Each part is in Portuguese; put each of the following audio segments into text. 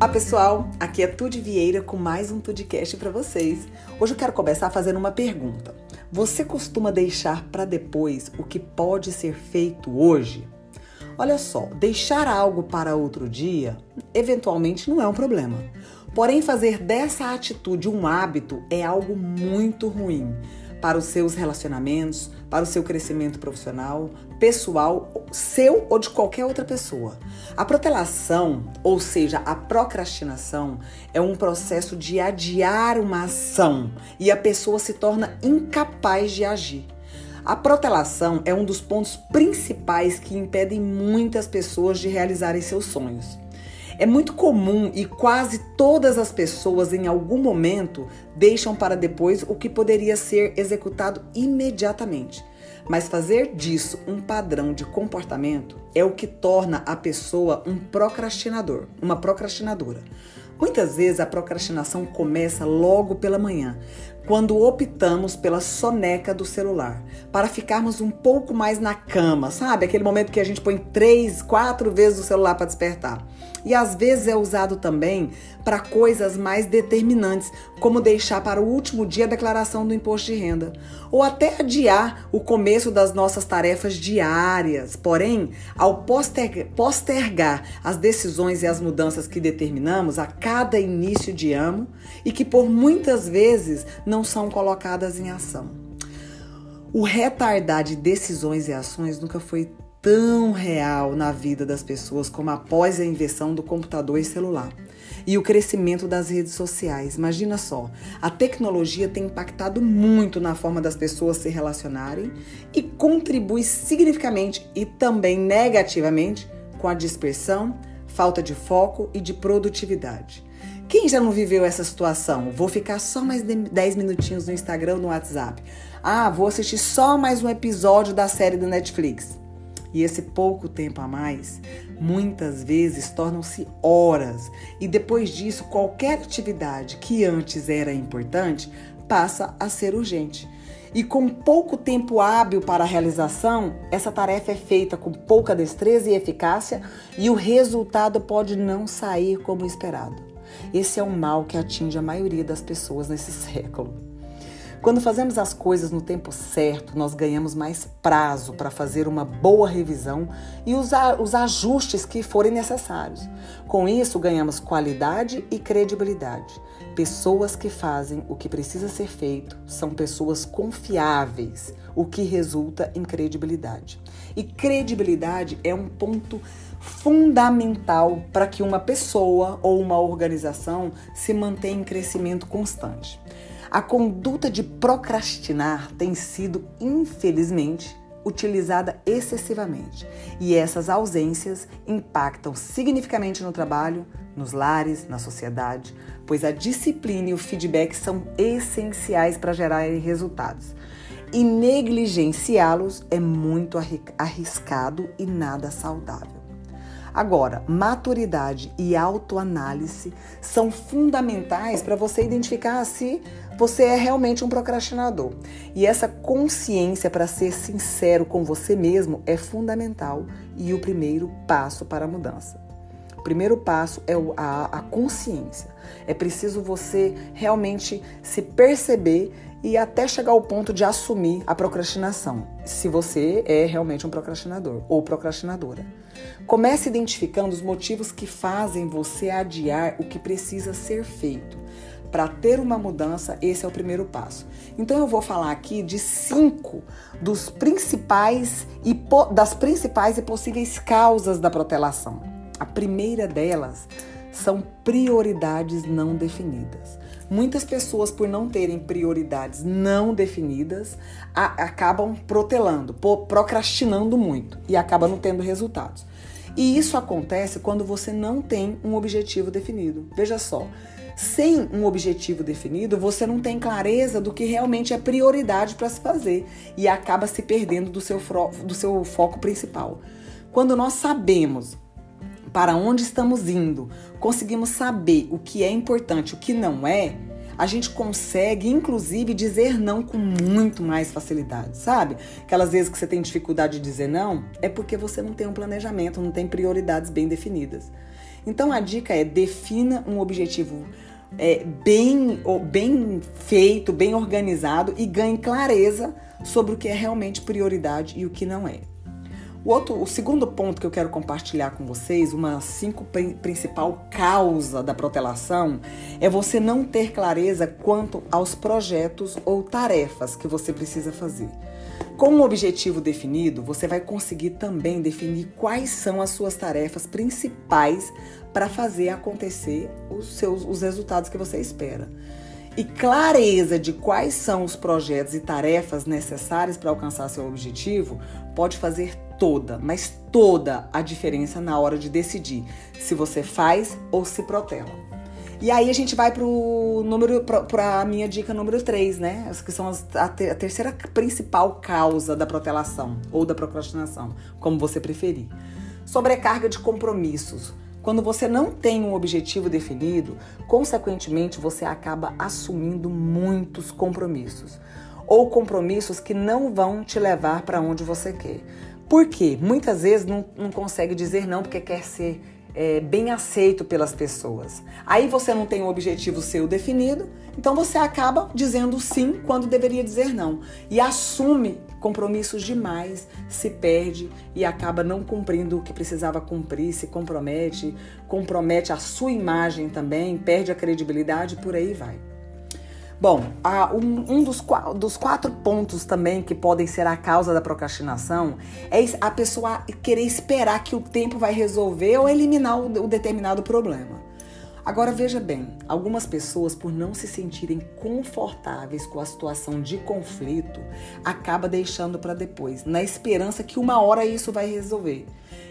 Olá pessoal, aqui é Tude Vieira com mais um Tudcast para vocês. Hoje eu quero começar fazendo uma pergunta. Você costuma deixar para depois o que pode ser feito hoje? Olha só, deixar algo para outro dia eventualmente não é um problema. Porém, fazer dessa atitude um hábito é algo muito ruim para os seus relacionamentos, para o seu crescimento profissional, pessoal, seu ou de qualquer outra pessoa. A protelação, ou seja, a procrastinação, é um processo de adiar uma ação e a pessoa se torna incapaz de agir. A protelação é um dos pontos principais que impedem muitas pessoas de realizarem seus sonhos. É muito comum e quase todas as pessoas em algum momento deixam para depois o que poderia ser executado imediatamente. Mas fazer disso um padrão de comportamento é o que torna a pessoa um procrastinador, uma procrastinadora. Muitas vezes a procrastinação começa logo pela manhã, quando optamos pela soneca do celular, para ficarmos um pouco mais na cama, sabe? Aquele momento que a gente põe três, quatro vezes o celular para despertar. E às vezes é usado também para coisas mais determinantes, como deixar para o último dia a declaração do imposto de renda, ou até adiar o começo das nossas tarefas diárias. Porém, ao postergar as decisões e as mudanças que determinamos a cada início de ano e que por muitas vezes não não são colocadas em ação. O retardar de decisões e ações nunca foi tão real na vida das pessoas como após a invenção do computador e celular e o crescimento das redes sociais. Imagina só, a tecnologia tem impactado muito na forma das pessoas se relacionarem e contribui significativamente e também negativamente com a dispersão, falta de foco e de produtividade. Quem já não viveu essa situação? Vou ficar só mais 10 minutinhos no Instagram no WhatsApp. Ah, vou assistir só mais um episódio da série do Netflix. E esse pouco tempo a mais, muitas vezes tornam-se horas, e depois disso, qualquer atividade que antes era importante passa a ser urgente. E com pouco tempo hábil para a realização, essa tarefa é feita com pouca destreza e eficácia e o resultado pode não sair como esperado. Esse é um mal que atinge a maioria das pessoas nesse século. Quando fazemos as coisas no tempo certo, nós ganhamos mais prazo para fazer uma boa revisão e usar os ajustes que forem necessários. Com isso, ganhamos qualidade e credibilidade. Pessoas que fazem o que precisa ser feito são pessoas confiáveis, o que resulta em credibilidade. E credibilidade é um ponto fundamental para que uma pessoa ou uma organização se mantenha em crescimento constante. A conduta de procrastinar tem sido, infelizmente, utilizada excessivamente, e essas ausências impactam significativamente no trabalho, nos lares, na sociedade, pois a disciplina e o feedback são essenciais para gerar resultados. E negligenciá-los é muito arriscado e nada saudável. Agora, maturidade e autoanálise são fundamentais para você identificar se você é realmente um procrastinador. E essa consciência para ser sincero com você mesmo é fundamental e o primeiro passo para a mudança. Primeiro passo é a, a consciência. É preciso você realmente se perceber e até chegar ao ponto de assumir a procrastinação, se você é realmente um procrastinador ou procrastinadora. Comece identificando os motivos que fazem você adiar o que precisa ser feito. Para ter uma mudança, esse é o primeiro passo. Então eu vou falar aqui de cinco dos principais e das principais e possíveis causas da protelação. A primeira delas são prioridades não definidas. Muitas pessoas, por não terem prioridades não definidas, a, acabam protelando, procrastinando muito e acabam não tendo resultados. E isso acontece quando você não tem um objetivo definido. Veja só, sem um objetivo definido, você não tem clareza do que realmente é prioridade para se fazer e acaba se perdendo do seu, do seu foco principal. Quando nós sabemos para onde estamos indo, conseguimos saber o que é importante, o que não é, a gente consegue, inclusive, dizer não com muito mais facilidade, sabe? Aquelas vezes que você tem dificuldade de dizer não, é porque você não tem um planejamento, não tem prioridades bem definidas. Então a dica é defina um objetivo é, bem, bem feito, bem organizado e ganhe clareza sobre o que é realmente prioridade e o que não é. O, outro, o segundo ponto que eu quero compartilhar com vocês, uma cinco principal causa da protelação, é você não ter clareza quanto aos projetos ou tarefas que você precisa fazer. Com um objetivo definido, você vai conseguir também definir quais são as suas tarefas principais para fazer acontecer os seus os resultados que você espera. E clareza de quais são os projetos e tarefas necessárias para alcançar seu objetivo pode fazer toda, mas toda a diferença na hora de decidir se você faz ou se protela. E aí a gente vai pro número para a minha dica número 3, né? Que são as, a, ter, a, terceira principal causa da protelação ou da procrastinação, como você preferir. Sobrecarga de compromissos. Quando você não tem um objetivo definido, consequentemente você acaba assumindo muitos compromissos ou compromissos que não vão te levar para onde você quer. Por quê? Muitas vezes não, não consegue dizer não porque quer ser é, bem aceito pelas pessoas. Aí você não tem um objetivo seu definido, então você acaba dizendo sim quando deveria dizer não. E assume compromissos demais, se perde e acaba não cumprindo o que precisava cumprir, se compromete, compromete a sua imagem também, perde a credibilidade, por aí vai. Bom, um, dos, quatro pontos também que podem ser a causa da procrastinação é a pessoa querer esperar que o tempo vai resolver ou eliminar o determinado problema. Agora veja bem, algumas pessoas, por não se sentirem confortáveis com a situação de conflito, acaba deixando para depois, na esperança que uma hora isso vai resolver.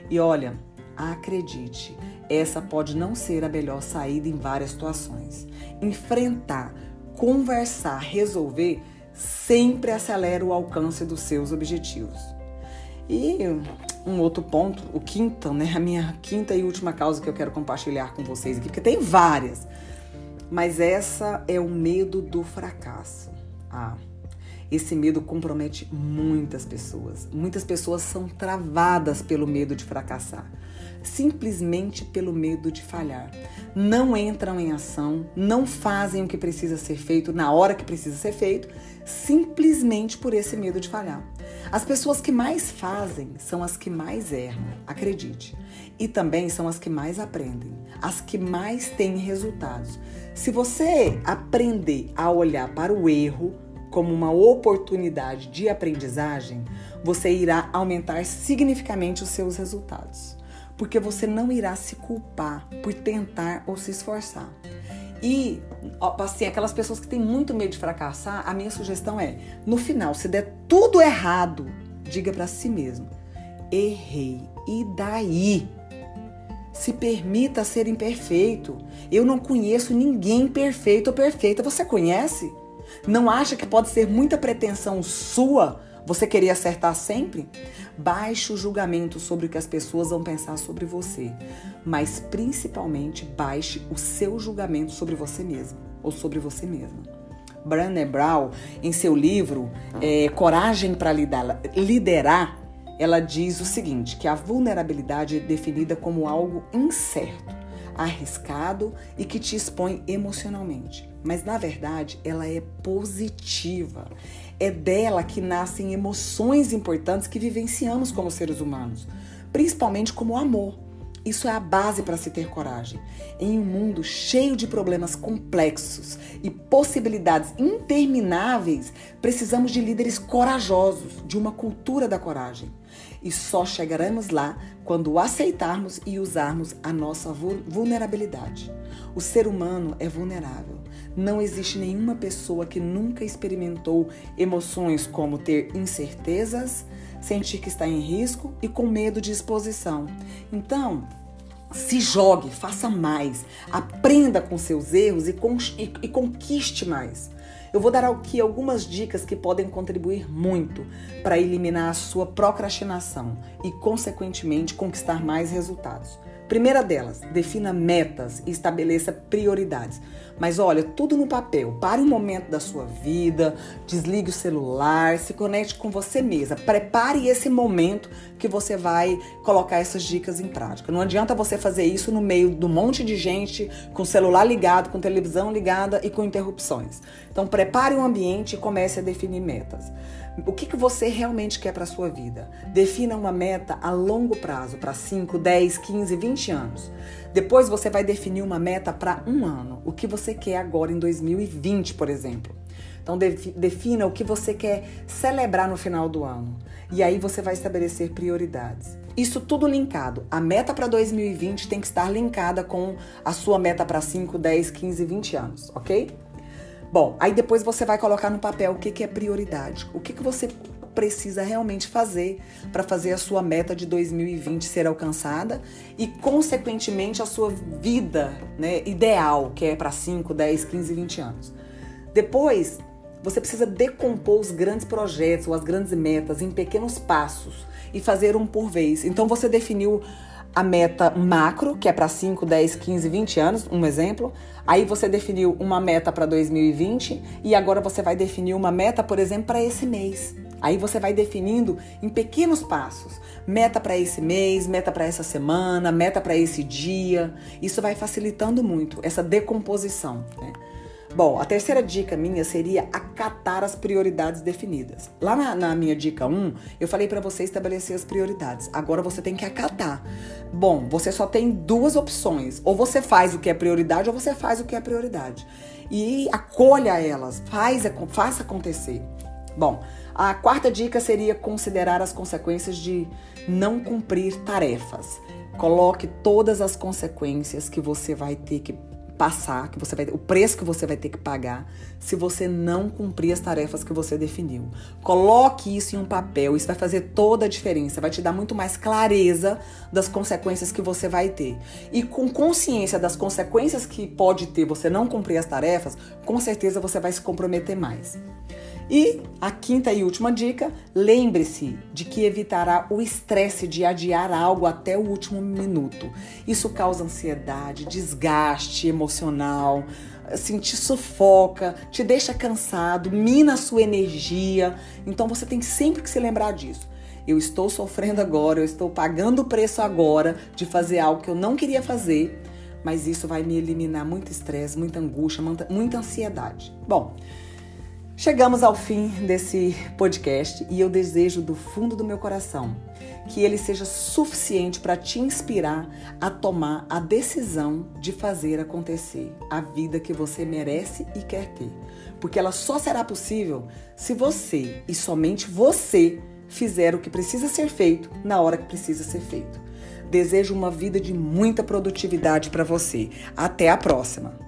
E olha, acredite, essa pode não ser a melhor saída em várias situações. Enfrentar conversar, resolver, sempre acelera o alcance dos seus objetivos. E um outro ponto, o quinto, né? A minha quinta e última causa que eu quero compartilhar com vocês aqui, porque tem várias. Mas essa é o medo do fracasso. Ah, esse medo compromete muitas pessoas. Muitas pessoas são travadas pelo medo de fracassar simplesmente pelo medo de falhar. Não entram em ação, não fazem o que precisa ser feito na hora que precisa ser feito, simplesmente por esse medo de falhar. As pessoas que mais fazem são as que mais erram, acredite. E também são as que mais aprendem, as que mais têm resultados. Se você aprender a olhar para o erro como uma oportunidade de aprendizagem, você irá aumentar significativamente os seus resultados porque você não irá se culpar por tentar ou se esforçar. E, assim, aquelas pessoas que têm muito medo de fracassar, a minha sugestão é: no final, se der tudo errado, diga para si mesmo: errei. E daí? Se permita ser imperfeito. Eu não conheço ninguém perfeito ou perfeita. Você conhece? Não acha que pode ser muita pretensão sua você queria acertar sempre? Baixe o julgamento sobre o que as pessoas vão pensar sobre você, mas principalmente baixe o seu julgamento sobre você mesmo ou sobre você mesma. Brené Brown, em seu livro é, Coragem para Liderar, ela diz o seguinte: que a vulnerabilidade é definida como algo incerto, arriscado e que te expõe emocionalmente. Mas na verdade, ela é positiva. É dela que nascem emoções importantes que vivenciamos como seres humanos, principalmente como o amor. Isso é a base para se ter coragem. Em um mundo cheio de problemas complexos e possibilidades intermináveis, precisamos de líderes corajosos, de uma cultura da coragem. E só chegaremos lá quando aceitarmos e usarmos a nossa vulnerabilidade. O ser humano é vulnerável. Não existe nenhuma pessoa que nunca experimentou emoções como ter incertezas, sentir que está em risco e com medo de exposição. Então, se jogue, faça mais, aprenda com seus erros e, e, e conquiste mais. Eu vou dar aqui algumas dicas que podem contribuir muito para eliminar a sua procrastinação e, consequentemente, conquistar mais resultados. Primeira delas, defina metas e estabeleça prioridades. Mas olha, tudo no papel. Pare um momento da sua vida, desligue o celular, se conecte com você mesma. Prepare esse momento que você vai colocar essas dicas em prática. Não adianta você fazer isso no meio de um monte de gente, com celular ligado, com televisão ligada e com interrupções. Então prepare um ambiente e comece a definir metas. O que, que você realmente quer para a sua vida? Defina uma meta a longo prazo, para 5, 10, 15, 20 anos. Depois você vai definir uma meta para um ano. O que você quer agora em 2020, por exemplo. Então defina o que você quer celebrar no final do ano. E aí você vai estabelecer prioridades. Isso tudo linkado. A meta para 2020 tem que estar linkada com a sua meta para 5, 10, 15, 20 anos, ok? Bom, aí depois você vai colocar no papel o que, que é prioridade, o que, que você precisa realmente fazer para fazer a sua meta de 2020 ser alcançada e, consequentemente, a sua vida né, ideal, que é para 5, 10, 15, 20 anos. Depois, você precisa decompor os grandes projetos ou as grandes metas em pequenos passos e fazer um por vez. Então, você definiu a meta macro, que é para 5, 10, 15, 20 anos, um exemplo. Aí você definiu uma meta para 2020 e agora você vai definir uma meta, por exemplo, para esse mês. Aí você vai definindo em pequenos passos. Meta para esse mês, meta para essa semana, meta para esse dia. Isso vai facilitando muito essa decomposição. Né? Bom, a terceira dica minha seria acatar as prioridades definidas. Lá na, na minha dica 1, eu falei para você estabelecer as prioridades. Agora você tem que acatar. Bom, você só tem duas opções. Ou você faz o que é prioridade, ou você faz o que é prioridade. E acolha elas, faz, faça acontecer. Bom, a quarta dica seria considerar as consequências de não cumprir tarefas. Coloque todas as consequências que você vai ter que passar, que você vai, o preço que você vai ter que pagar se você não cumprir as tarefas que você definiu. Coloque isso em um papel, isso vai fazer toda a diferença, vai te dar muito mais clareza das consequências que você vai ter. E com consciência das consequências que pode ter você não cumprir as tarefas, com certeza você vai se comprometer mais. E a quinta e última dica: lembre-se de que evitará o estresse de adiar algo até o último minuto. Isso causa ansiedade, desgaste emocional, assim, te sufoca, te deixa cansado, mina a sua energia. Então você tem sempre que se lembrar disso. Eu estou sofrendo agora, eu estou pagando o preço agora de fazer algo que eu não queria fazer, mas isso vai me eliminar muito estresse, muita angústia, muita ansiedade. Bom, Chegamos ao fim desse podcast e eu desejo do fundo do meu coração que ele seja suficiente para te inspirar a tomar a decisão de fazer acontecer a vida que você merece e quer ter. Porque ela só será possível se você e somente você fizer o que precisa ser feito na hora que precisa ser feito. Desejo uma vida de muita produtividade para você. Até a próxima!